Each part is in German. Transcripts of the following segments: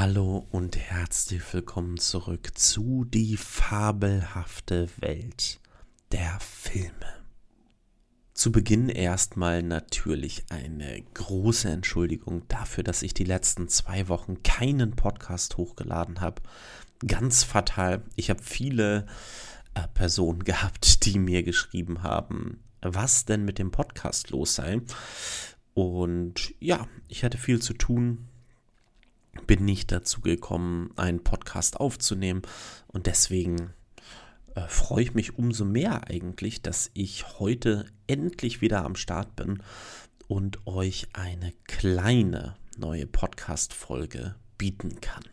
Hallo und herzlich willkommen zurück zu die fabelhafte Welt der Filme. Zu Beginn erstmal natürlich eine große Entschuldigung dafür, dass ich die letzten zwei Wochen keinen Podcast hochgeladen habe. Ganz fatal. Ich habe viele äh, Personen gehabt, die mir geschrieben haben, was denn mit dem Podcast los sei. Und ja, ich hatte viel zu tun, bin nicht dazu gekommen, einen Podcast aufzunehmen. Und deswegen äh, freue ich mich umso mehr eigentlich, dass ich heute endlich wieder am Start bin und euch eine kleine neue Podcast-Folge bieten kann.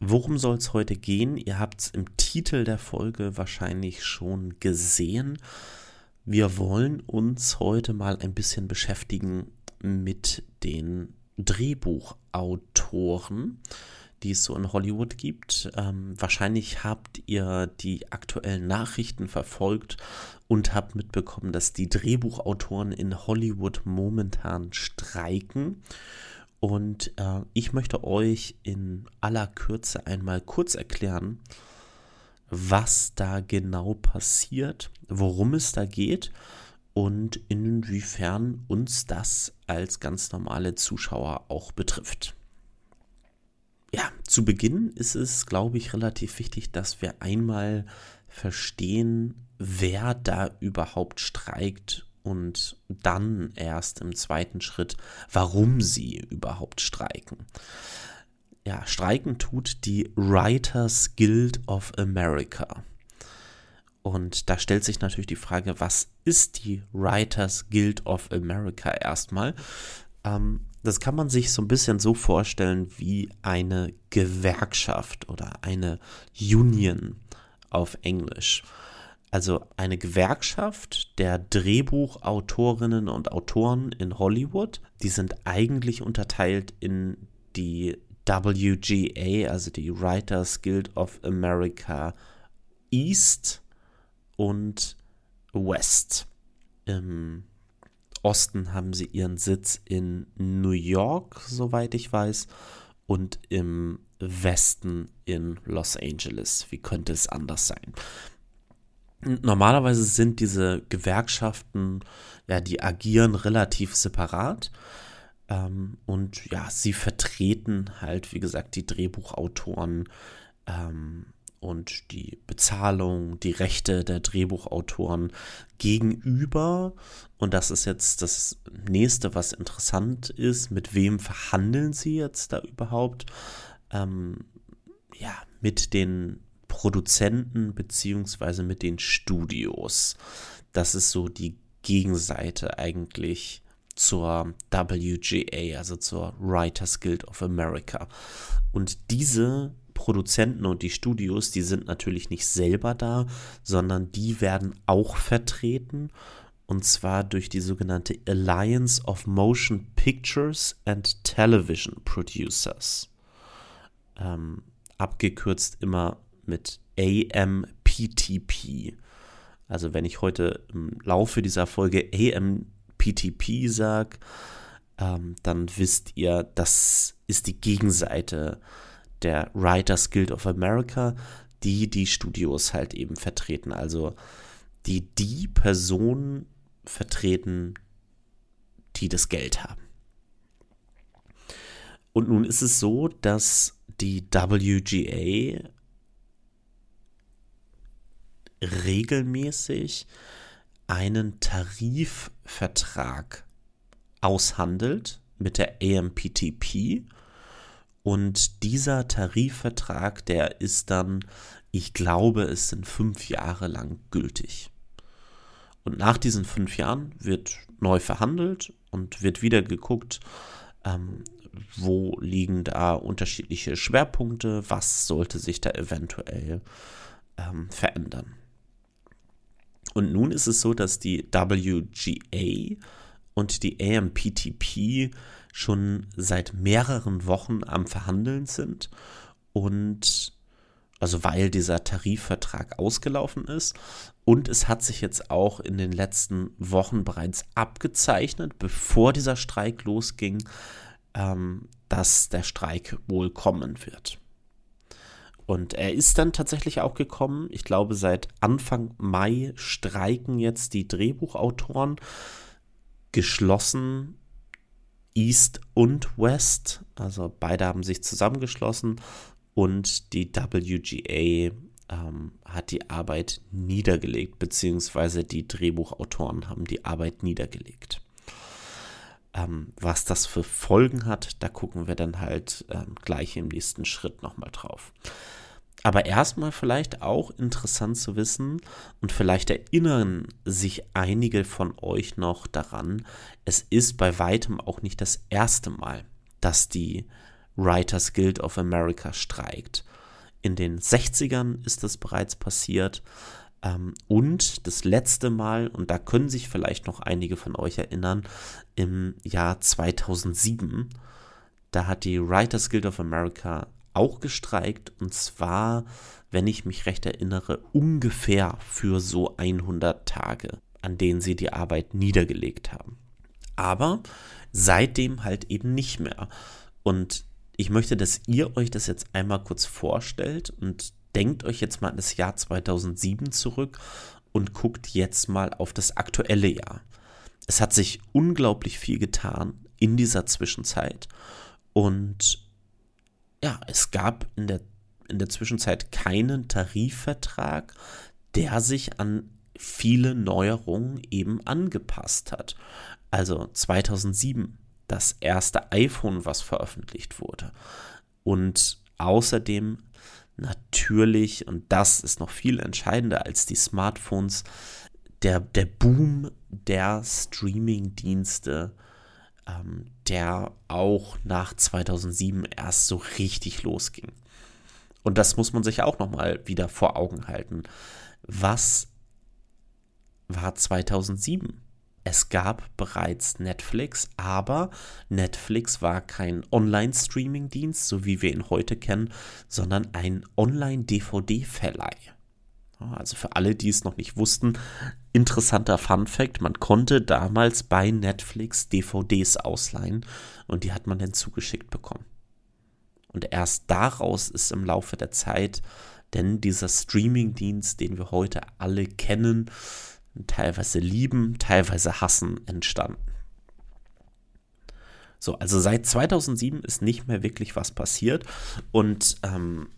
Worum soll es heute gehen? Ihr habt es im Titel der Folge wahrscheinlich schon gesehen. Wir wollen uns heute mal ein bisschen beschäftigen mit den Drehbuchautoren, die es so in Hollywood gibt. Ähm, wahrscheinlich habt ihr die aktuellen Nachrichten verfolgt und habt mitbekommen, dass die Drehbuchautoren in Hollywood momentan streiken. Und äh, ich möchte euch in aller Kürze einmal kurz erklären, was da genau passiert, worum es da geht und inwiefern uns das als ganz normale Zuschauer auch betrifft. Ja, zu Beginn ist es, glaube ich, relativ wichtig, dass wir einmal verstehen, wer da überhaupt streikt und dann erst im zweiten Schritt, warum sie überhaupt streiken. Ja, streiken tut die Writers Guild of America. Und da stellt sich natürlich die Frage, was ist die Writers Guild of America erstmal? Ähm, das kann man sich so ein bisschen so vorstellen wie eine Gewerkschaft oder eine Union auf Englisch. Also eine Gewerkschaft der Drehbuchautorinnen und Autoren in Hollywood. Die sind eigentlich unterteilt in die WGA, also die Writers Guild of America East und West. Im Osten haben sie ihren Sitz in New York, soweit ich weiß, und im Westen in Los Angeles. Wie könnte es anders sein? Normalerweise sind diese Gewerkschaften, ja, die agieren relativ separat. Ähm, und ja, sie vertreten halt, wie gesagt, die Drehbuchautoren ähm, und die Bezahlung, die Rechte der Drehbuchautoren gegenüber. Und das ist jetzt das nächste, was interessant ist. Mit wem verhandeln sie jetzt da überhaupt? Ähm, ja, mit den Produzenten beziehungsweise mit den Studios. Das ist so die Gegenseite eigentlich zur WGA, also zur Writers Guild of America. Und diese Produzenten und die Studios, die sind natürlich nicht selber da, sondern die werden auch vertreten. Und zwar durch die sogenannte Alliance of Motion Pictures and Television Producers. Ähm, abgekürzt immer mit AMPTP. Also wenn ich heute im Laufe dieser Folge AMPTP sage, ähm, dann wisst ihr, das ist die Gegenseite der Writers Guild of America, die die Studios halt eben vertreten. Also die die Personen vertreten, die das Geld haben. Und nun ist es so, dass die WGA regelmäßig einen Tarifvertrag aushandelt mit der AMPTP und dieser Tarifvertrag, der ist dann, ich glaube, es sind fünf Jahre lang gültig. Und nach diesen fünf Jahren wird neu verhandelt und wird wieder geguckt, ähm, wo liegen da unterschiedliche Schwerpunkte, was sollte sich da eventuell ähm, verändern. Und nun ist es so, dass die WGA und die AMPTP schon seit mehreren Wochen am Verhandeln sind und also weil dieser Tarifvertrag ausgelaufen ist. Und es hat sich jetzt auch in den letzten Wochen bereits abgezeichnet, bevor dieser Streik losging, ähm, dass der Streik wohl kommen wird. Und er ist dann tatsächlich auch gekommen. Ich glaube, seit Anfang Mai streiken jetzt die Drehbuchautoren geschlossen East und West. Also beide haben sich zusammengeschlossen und die WGA ähm, hat die Arbeit niedergelegt, beziehungsweise die Drehbuchautoren haben die Arbeit niedergelegt. Ähm, was das für Folgen hat, da gucken wir dann halt ähm, gleich im nächsten Schritt nochmal drauf. Aber erstmal vielleicht auch interessant zu wissen und vielleicht erinnern sich einige von euch noch daran, es ist bei weitem auch nicht das erste Mal, dass die Writers Guild of America streikt. In den 60ern ist das bereits passiert. Ähm, und das letzte Mal, und da können sich vielleicht noch einige von euch erinnern, im Jahr 2007, da hat die Writers Guild of America auch gestreikt. Und zwar, wenn ich mich recht erinnere, ungefähr für so 100 Tage, an denen sie die Arbeit niedergelegt haben. Aber seitdem halt eben nicht mehr. Und ich möchte, dass ihr euch das jetzt einmal kurz vorstellt und denkt euch jetzt mal an das Jahr 2007 zurück und guckt jetzt mal auf das aktuelle Jahr. Es hat sich unglaublich viel getan in dieser Zwischenzeit und ja, es gab in der, in der Zwischenzeit keinen Tarifvertrag, der sich an viele Neuerungen eben angepasst hat. Also 2007 das erste iPhone, was veröffentlicht wurde. Und außerdem natürlich, und das ist noch viel entscheidender als die Smartphones, der, der Boom der Streaming-Dienste, ähm, der auch nach 2007 erst so richtig losging. Und das muss man sich auch nochmal wieder vor Augen halten. Was war 2007? Es gab bereits Netflix, aber Netflix war kein Online-Streaming-Dienst, so wie wir ihn heute kennen, sondern ein Online-DVD-Verleih. Also für alle, die es noch nicht wussten, interessanter Fun fact, man konnte damals bei Netflix DVDs ausleihen und die hat man dann zugeschickt bekommen. Und erst daraus ist im Laufe der Zeit denn dieser Streaming-Dienst, den wir heute alle kennen, teilweise lieben, teilweise hassen entstanden. So, also seit 2007 ist nicht mehr wirklich was passiert und ähm,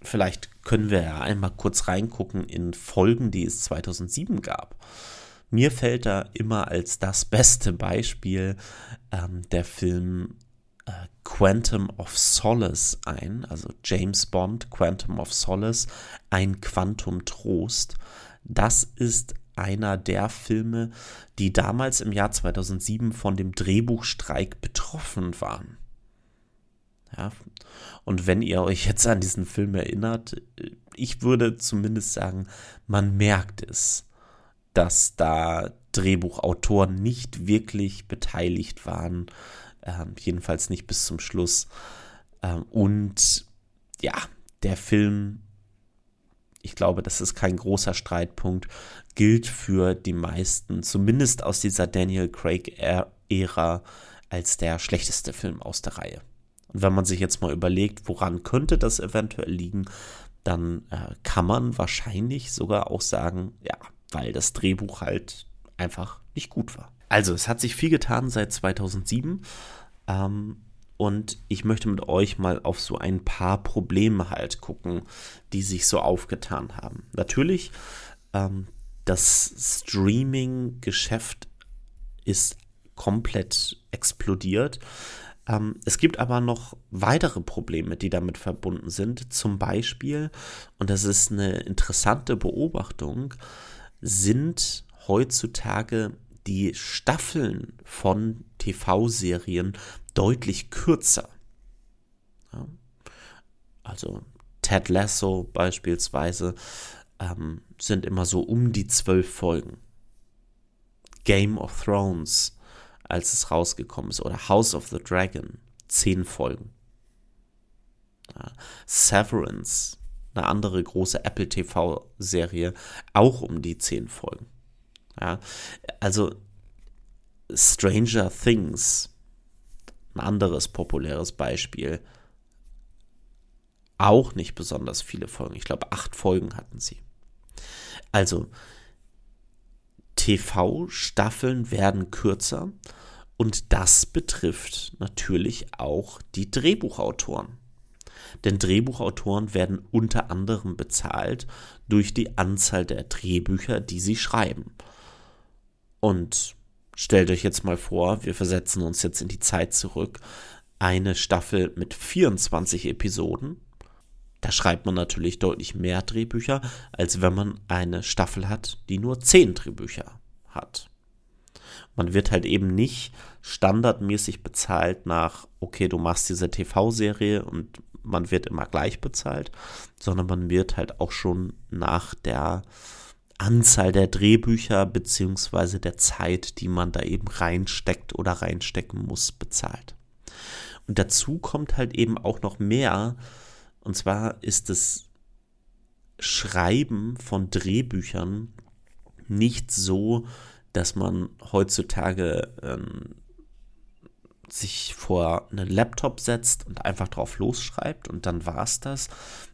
vielleicht können wir ja einmal kurz reingucken in Folgen, die es 2007 gab. Mir fällt da immer als das beste Beispiel ähm, der Film äh, Quantum of Solace ein, also James Bond, Quantum of Solace, ein Quantum Trost. Das ist einer der Filme, die damals im Jahr 2007 von dem Drehbuchstreik betroffen waren. Ja, und wenn ihr euch jetzt an diesen Film erinnert, ich würde zumindest sagen, man merkt es, dass da Drehbuchautoren nicht wirklich beteiligt waren, äh, jedenfalls nicht bis zum Schluss. Ähm, und ja, der Film ich glaube, das ist kein großer Streitpunkt, gilt für die meisten, zumindest aus dieser Daniel Craig-Ära, als der schlechteste Film aus der Reihe. Und wenn man sich jetzt mal überlegt, woran könnte das eventuell liegen, dann äh, kann man wahrscheinlich sogar auch sagen, ja, weil das Drehbuch halt einfach nicht gut war. Also, es hat sich viel getan seit 2007. Ähm, und ich möchte mit euch mal auf so ein paar Probleme halt gucken, die sich so aufgetan haben. Natürlich, ähm, das Streaming-Geschäft ist komplett explodiert. Ähm, es gibt aber noch weitere Probleme, die damit verbunden sind. Zum Beispiel, und das ist eine interessante Beobachtung, sind heutzutage die Staffeln von TV-Serien deutlich kürzer. Ja. Also Ted Lasso beispielsweise ähm, sind immer so um die zwölf Folgen. Game of Thrones, als es rausgekommen ist, oder House of the Dragon, zehn Folgen. Ja. Severance, eine andere große Apple TV-Serie, auch um die zehn Folgen. Ja, also Stranger Things ein anderes populäres Beispiel, auch nicht besonders viele Folgen. Ich glaube, acht Folgen hatten sie. Also, TV-Staffeln werden kürzer und das betrifft natürlich auch die Drehbuchautoren. Denn Drehbuchautoren werden unter anderem bezahlt durch die Anzahl der Drehbücher, die sie schreiben. Und stellt euch jetzt mal vor, wir versetzen uns jetzt in die Zeit zurück. Eine Staffel mit 24 Episoden. Da schreibt man natürlich deutlich mehr Drehbücher, als wenn man eine Staffel hat, die nur 10 Drehbücher hat. Man wird halt eben nicht standardmäßig bezahlt nach, okay, du machst diese TV-Serie und man wird immer gleich bezahlt, sondern man wird halt auch schon nach der Anzahl der Drehbücher beziehungsweise der Zeit, die man da eben reinsteckt oder reinstecken muss, bezahlt. Und dazu kommt halt eben auch noch mehr, und zwar ist das Schreiben von Drehbüchern nicht so, dass man heutzutage ähm, sich vor einen Laptop setzt und einfach drauf losschreibt und dann war es das,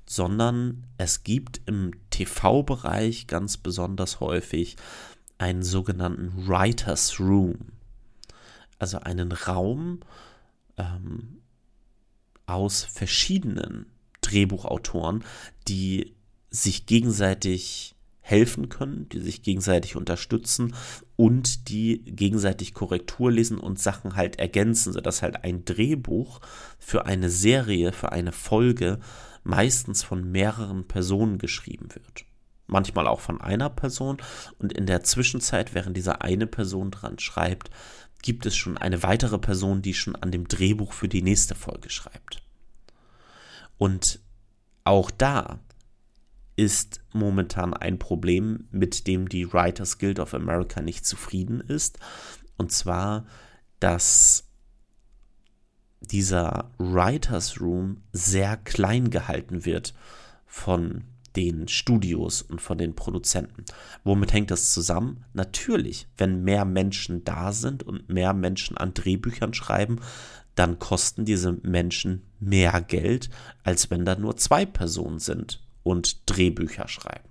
sondern es gibt im TV-Bereich ganz besonders häufig einen sogenannten Writers Room. Also einen Raum ähm, aus verschiedenen Drehbuchautoren, die sich gegenseitig helfen können, die sich gegenseitig unterstützen und die gegenseitig Korrektur lesen und Sachen halt ergänzen, sodass halt ein Drehbuch für eine Serie, für eine Folge meistens von mehreren Personen geschrieben wird. Manchmal auch von einer Person und in der Zwischenzeit, während diese eine Person dran schreibt, gibt es schon eine weitere Person, die schon an dem Drehbuch für die nächste Folge schreibt. Und auch da ist momentan ein Problem, mit dem die Writers Guild of America nicht zufrieden ist. Und zwar, dass dieser Writers Room sehr klein gehalten wird von den Studios und von den Produzenten. Womit hängt das zusammen? Natürlich, wenn mehr Menschen da sind und mehr Menschen an Drehbüchern schreiben, dann kosten diese Menschen mehr Geld, als wenn da nur zwei Personen sind und Drehbücher schreiben.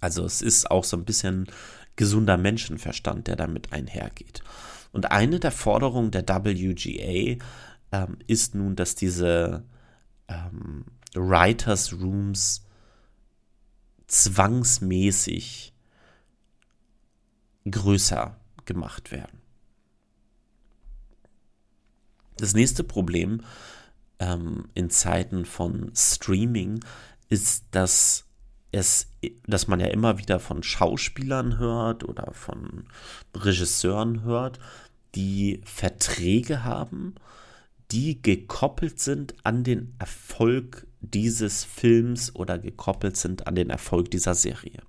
Also es ist auch so ein bisschen gesunder Menschenverstand, der damit einhergeht. Und eine der Forderungen der WGA ähm, ist nun, dass diese ähm, Writers Rooms zwangsmäßig größer gemacht werden. Das nächste Problem ähm, in Zeiten von Streaming ist, dass es, dass man ja immer wieder von Schauspielern hört oder von Regisseuren hört, die Verträge haben, die gekoppelt sind an den Erfolg dieses Films oder gekoppelt sind an den Erfolg dieser Serie.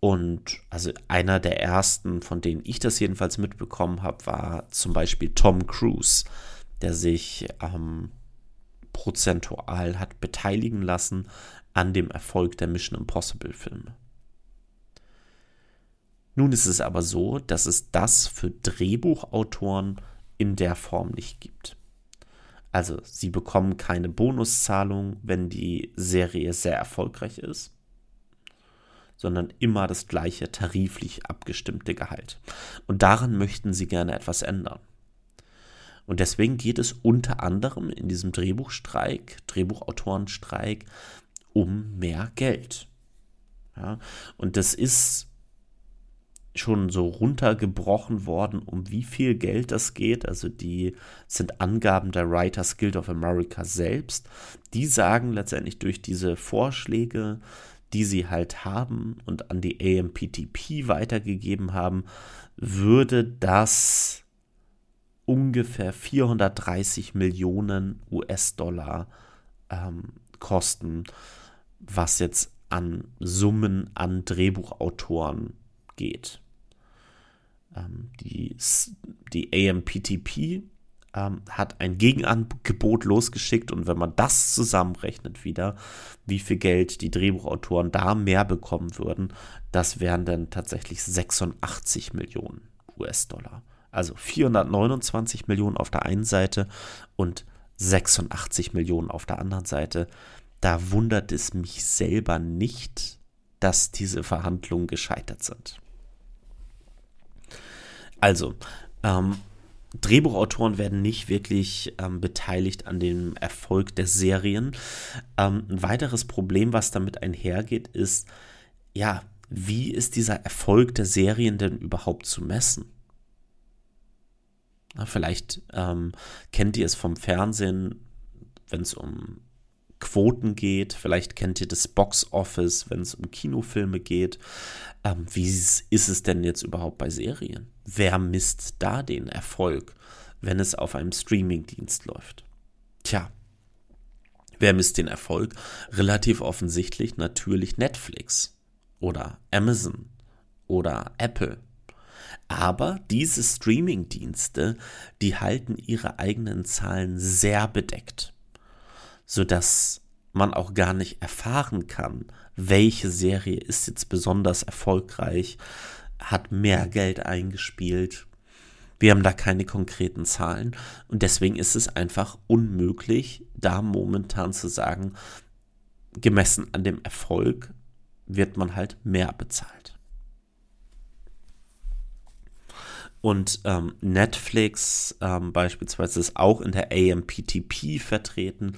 Und also einer der ersten, von denen ich das jedenfalls mitbekommen habe, war zum Beispiel Tom Cruise der sich ähm, prozentual hat beteiligen lassen an dem Erfolg der Mission Impossible Filme. Nun ist es aber so, dass es das für Drehbuchautoren in der Form nicht gibt. Also sie bekommen keine Bonuszahlung, wenn die Serie sehr erfolgreich ist, sondern immer das gleiche tariflich abgestimmte Gehalt. Und daran möchten sie gerne etwas ändern. Und deswegen geht es unter anderem in diesem Drehbuchstreik, Drehbuchautorenstreik, um mehr Geld. Ja, und das ist schon so runtergebrochen worden, um wie viel Geld das geht. Also die sind Angaben der Writers Guild of America selbst. Die sagen letztendlich durch diese Vorschläge, die sie halt haben und an die AMPTP weitergegeben haben, würde das ungefähr 430 Millionen US-Dollar ähm, kosten, was jetzt an Summen an Drehbuchautoren geht. Ähm, die, die AMPTP ähm, hat ein Gegenangebot losgeschickt und wenn man das zusammenrechnet wieder, wie viel Geld die Drehbuchautoren da mehr bekommen würden, das wären dann tatsächlich 86 Millionen US-Dollar. Also 429 Millionen auf der einen Seite und 86 Millionen auf der anderen Seite. Da wundert es mich selber nicht, dass diese Verhandlungen gescheitert sind. Also, ähm, Drehbuchautoren werden nicht wirklich ähm, beteiligt an dem Erfolg der Serien. Ähm, ein weiteres Problem, was damit einhergeht, ist, ja, wie ist dieser Erfolg der Serien denn überhaupt zu messen? Na, vielleicht ähm, kennt ihr es vom Fernsehen, wenn es um Quoten geht. Vielleicht kennt ihr das Box Office, wenn es um Kinofilme geht. Ähm, wie ist es denn jetzt überhaupt bei Serien? Wer misst da den Erfolg, wenn es auf einem Streamingdienst läuft? Tja, wer misst den Erfolg? Relativ offensichtlich natürlich Netflix oder Amazon oder Apple. Aber diese Streamingdienste, die halten ihre eigenen Zahlen sehr bedeckt sodass man auch gar nicht erfahren kann, welche Serie ist jetzt besonders erfolgreich, hat mehr Geld eingespielt. Wir haben da keine konkreten Zahlen und deswegen ist es einfach unmöglich, da momentan zu sagen, gemessen an dem Erfolg wird man halt mehr bezahlt. Und ähm, Netflix ähm, beispielsweise ist auch in der AMPTP vertreten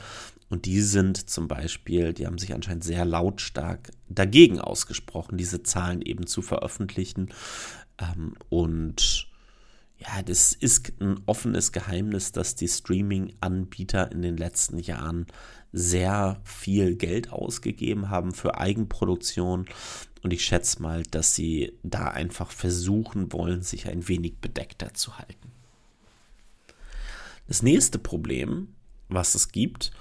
und die sind zum Beispiel, die haben sich anscheinend sehr lautstark dagegen ausgesprochen, diese Zahlen eben zu veröffentlichen. Ähm, und ja, das ist ein offenes Geheimnis, dass die Streaming-Anbieter in den letzten Jahren sehr viel Geld ausgegeben haben für Eigenproduktion. Und ich schätze mal, dass sie da einfach versuchen wollen, sich ein wenig bedeckter zu halten. Das nächste Problem, was es gibt,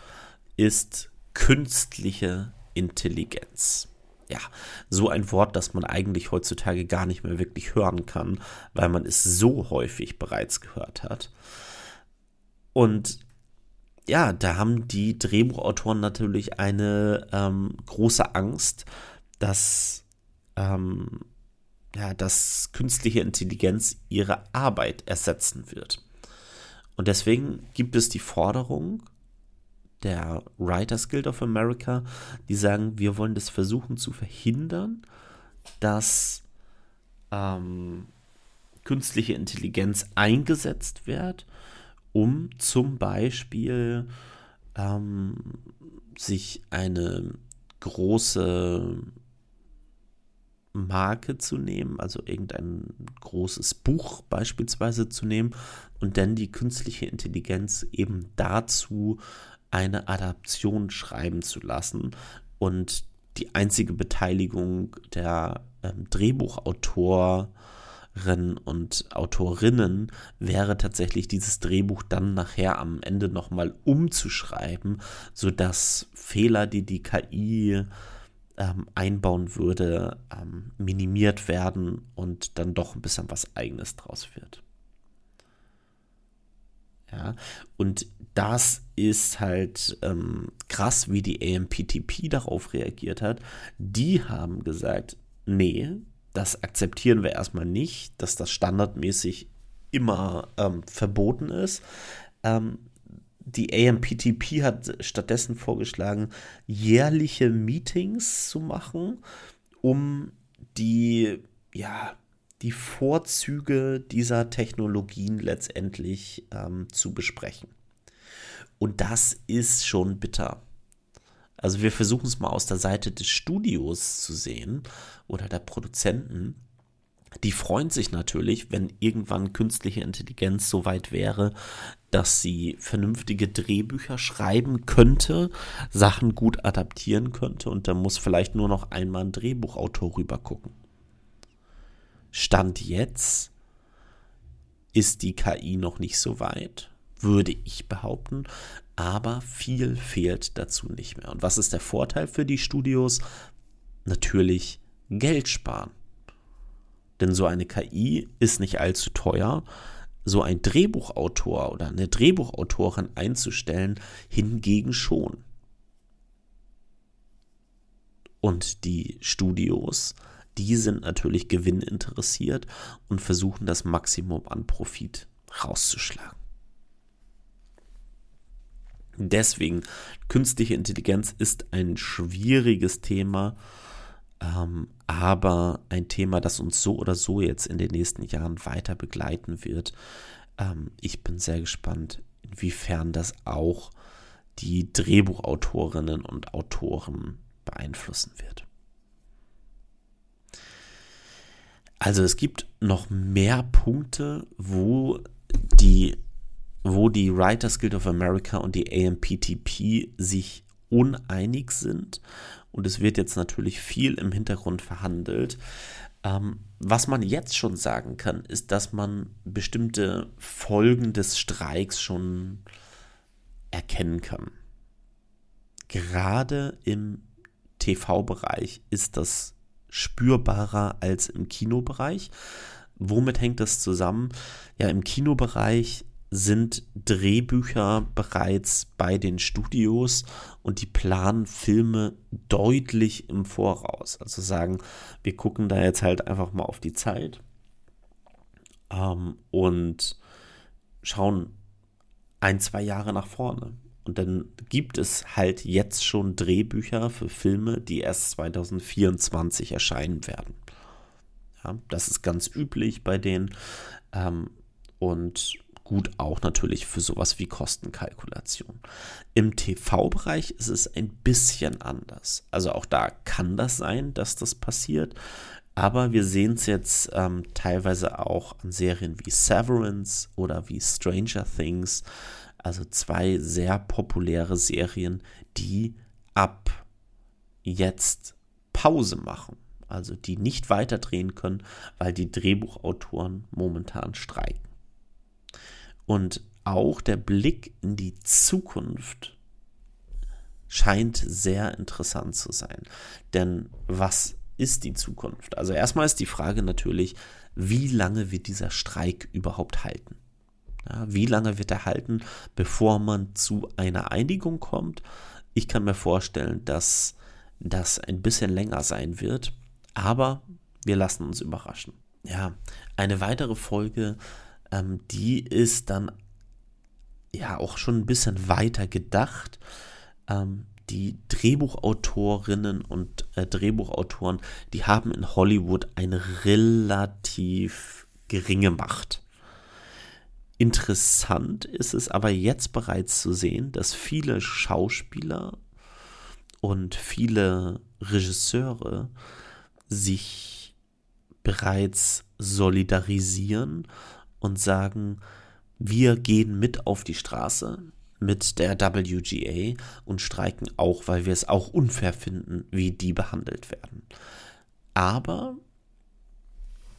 ist künstliche Intelligenz. Ja, so ein Wort, das man eigentlich heutzutage gar nicht mehr wirklich hören kann, weil man es so häufig bereits gehört hat. Und ja, da haben die Drehbuchautoren natürlich eine ähm, große Angst, dass, ähm, ja, dass künstliche Intelligenz ihre Arbeit ersetzen wird. Und deswegen gibt es die Forderung, der Writers Guild of America, die sagen, wir wollen das versuchen zu verhindern, dass ähm, künstliche Intelligenz eingesetzt wird, um zum Beispiel ähm, sich eine große Marke zu nehmen, also irgendein großes Buch beispielsweise zu nehmen und dann die künstliche Intelligenz eben dazu eine Adaption schreiben zu lassen. Und die einzige Beteiligung der ähm, Drehbuchautoren und Autorinnen wäre tatsächlich dieses Drehbuch dann nachher am Ende nochmal umzuschreiben, sodass Fehler, die die KI ähm, einbauen würde, ähm, minimiert werden und dann doch ein bisschen was eigenes draus wird. Ja, und das ist halt ähm, krass, wie die AMPTP darauf reagiert hat. Die haben gesagt, nee, das akzeptieren wir erstmal nicht, dass das standardmäßig immer ähm, verboten ist. Ähm, die AMPTP hat stattdessen vorgeschlagen, jährliche Meetings zu machen, um die ja, die Vorzüge dieser Technologien letztendlich ähm, zu besprechen. Und das ist schon bitter. Also wir versuchen es mal aus der Seite des Studios zu sehen oder der Produzenten. Die freuen sich natürlich, wenn irgendwann künstliche Intelligenz so weit wäre, dass sie vernünftige Drehbücher schreiben könnte, Sachen gut adaptieren könnte und da muss vielleicht nur noch einmal ein Drehbuchautor rüber gucken. Stand jetzt ist die KI noch nicht so weit, würde ich behaupten, aber viel fehlt dazu nicht mehr. Und was ist der Vorteil für die Studios? Natürlich Geld sparen. Denn so eine KI ist nicht allzu teuer. So ein Drehbuchautor oder eine Drehbuchautorin einzustellen, hingegen schon. Und die Studios die sind natürlich gewinninteressiert und versuchen das Maximum an Profit rauszuschlagen. Deswegen, künstliche Intelligenz ist ein schwieriges Thema, ähm, aber ein Thema, das uns so oder so jetzt in den nächsten Jahren weiter begleiten wird. Ähm, ich bin sehr gespannt, inwiefern das auch die Drehbuchautorinnen und Autoren beeinflussen wird. Also es gibt noch mehr Punkte, wo die, wo die Writers Guild of America und die AMPTP sich uneinig sind. Und es wird jetzt natürlich viel im Hintergrund verhandelt. Ähm, was man jetzt schon sagen kann, ist, dass man bestimmte Folgen des Streiks schon erkennen kann. Gerade im TV-Bereich ist das spürbarer als im Kinobereich. Womit hängt das zusammen? Ja, im Kinobereich sind Drehbücher bereits bei den Studios und die planen Filme deutlich im Voraus. Also sagen, wir gucken da jetzt halt einfach mal auf die Zeit ähm, und schauen ein, zwei Jahre nach vorne. Und dann gibt es halt jetzt schon Drehbücher für Filme, die erst 2024 erscheinen werden. Ja, das ist ganz üblich bei denen ähm, und gut auch natürlich für sowas wie Kostenkalkulation. Im TV-Bereich ist es ein bisschen anders. Also auch da kann das sein, dass das passiert. Aber wir sehen es jetzt ähm, teilweise auch an Serien wie Severance oder wie Stranger Things, also zwei sehr populäre Serien, die ab jetzt Pause machen. Also die nicht weiter drehen können, weil die Drehbuchautoren momentan streiken. Und auch der Blick in die Zukunft scheint sehr interessant zu sein. Denn was ist die Zukunft? Also erstmal ist die Frage natürlich, wie lange wird dieser Streik überhaupt halten? Ja, wie lange wird er halten, bevor man zu einer Einigung kommt? Ich kann mir vorstellen, dass das ein bisschen länger sein wird, aber wir lassen uns überraschen. Ja, eine weitere Folge, ähm, die ist dann ja auch schon ein bisschen weiter gedacht. Ähm, die Drehbuchautorinnen und äh, Drehbuchautoren, die haben in Hollywood eine relativ geringe Macht. Interessant ist es aber jetzt bereits zu sehen, dass viele Schauspieler und viele Regisseure sich bereits solidarisieren und sagen, wir gehen mit auf die Straße mit der WGA und streiken auch, weil wir es auch unfair finden, wie die behandelt werden. Aber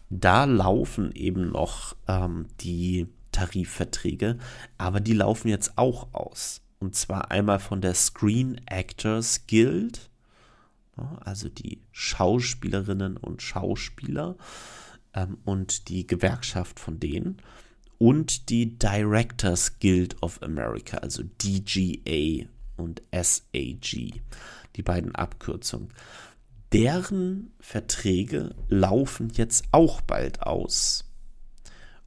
da laufen eben noch ähm, die Tarifverträge, aber die laufen jetzt auch aus. Und zwar einmal von der Screen Actors Guild, also die Schauspielerinnen und Schauspieler ähm, und die Gewerkschaft von denen und die Directors Guild of America, also DGA und SAG, die beiden Abkürzungen. Deren Verträge laufen jetzt auch bald aus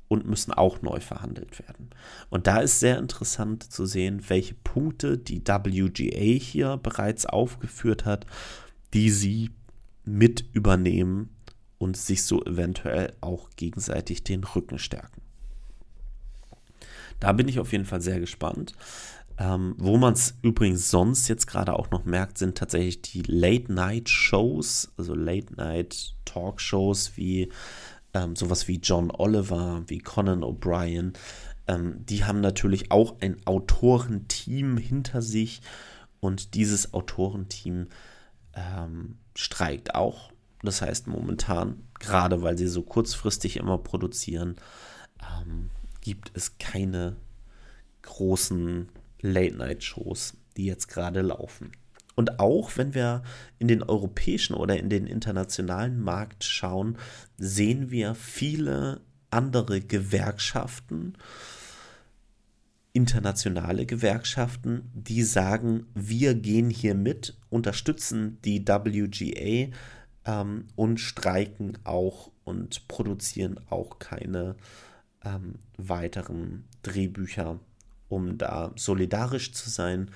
und müssen auch neu verhandelt werden. Und da ist sehr interessant zu sehen, welche Punkte die WGA hier bereits aufgeführt hat, die sie mit übernehmen und sich so eventuell auch gegenseitig den Rücken stärken. Da bin ich auf jeden Fall sehr gespannt. Ähm, wo man es übrigens sonst jetzt gerade auch noch merkt, sind tatsächlich die Late-Night-Shows, also Late-Night-Talkshows wie ähm, sowas wie John Oliver, wie Conan O'Brien, ähm, die haben natürlich auch ein Autorenteam hinter sich und dieses Autorenteam ähm, streikt auch. Das heißt momentan, gerade weil sie so kurzfristig immer produzieren, ähm, gibt es keine großen Late-Night-Shows, die jetzt gerade laufen. Und auch wenn wir in den europäischen oder in den internationalen Markt schauen, sehen wir viele andere Gewerkschaften, internationale Gewerkschaften, die sagen, wir gehen hier mit, unterstützen die WGA, ähm, und streiken auch und produzieren auch keine ähm, weiteren Drehbücher, um da solidarisch zu sein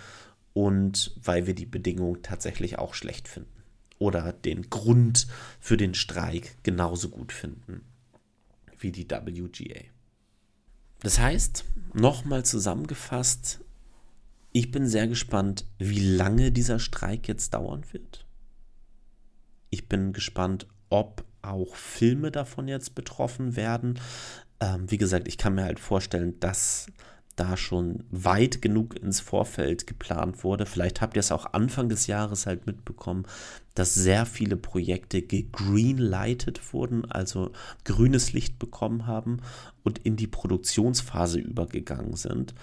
und weil wir die Bedingungen tatsächlich auch schlecht finden oder den Grund für den Streik genauso gut finden wie die WGA. Das heißt, nochmal zusammengefasst, ich bin sehr gespannt, wie lange dieser Streik jetzt dauern wird. Ich bin gespannt, ob auch Filme davon jetzt betroffen werden. Ähm, wie gesagt, ich kann mir halt vorstellen, dass da schon weit genug ins Vorfeld geplant wurde. Vielleicht habt ihr es auch Anfang des Jahres halt mitbekommen, dass sehr viele Projekte gegreenlightet wurden, also grünes Licht bekommen haben und in die Produktionsphase übergegangen sind.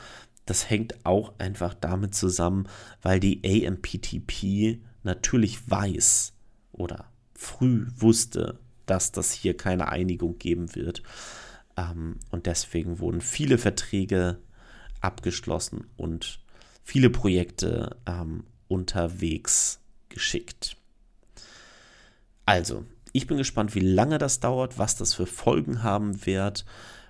Das hängt auch einfach damit zusammen, weil die AMPTP natürlich weiß oder früh wusste, dass das hier keine Einigung geben wird. Ähm, und deswegen wurden viele Verträge abgeschlossen und viele Projekte ähm, unterwegs geschickt. Also, ich bin gespannt, wie lange das dauert, was das für Folgen haben wird.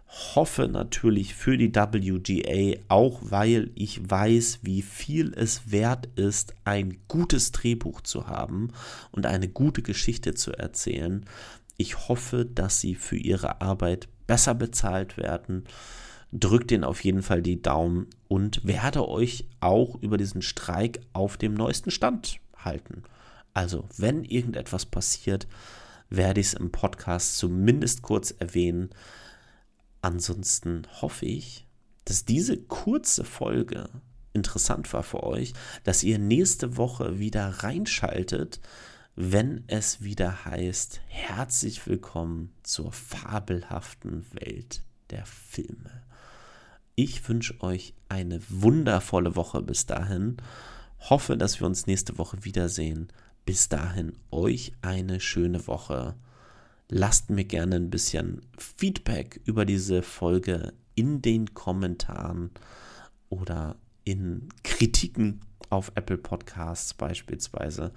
Hoffe natürlich für die WGA, auch weil ich weiß, wie viel es wert ist, ein gutes Drehbuch zu haben und eine gute Geschichte zu erzählen. Ich hoffe, dass sie für ihre Arbeit besser bezahlt werden drückt den auf jeden Fall die Daumen und werde euch auch über diesen Streik auf dem neuesten Stand halten. Also, wenn irgendetwas passiert, werde ich es im Podcast zumindest kurz erwähnen. Ansonsten hoffe ich, dass diese kurze Folge interessant war für euch, dass ihr nächste Woche wieder reinschaltet, wenn es wieder heißt, herzlich willkommen zur fabelhaften Welt der Filme. Ich wünsche euch eine wundervolle Woche bis dahin. Hoffe, dass wir uns nächste Woche wiedersehen. Bis dahin euch eine schöne Woche. Lasst mir gerne ein bisschen Feedback über diese Folge in den Kommentaren oder in Kritiken auf Apple Podcasts beispielsweise.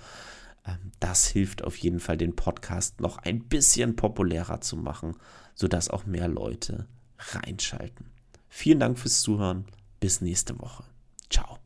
Ähm, das hilft auf jeden Fall, den Podcast noch ein bisschen populärer zu machen, sodass auch mehr Leute reinschalten. Vielen Dank fürs Zuhören. Bis nächste Woche. Ciao.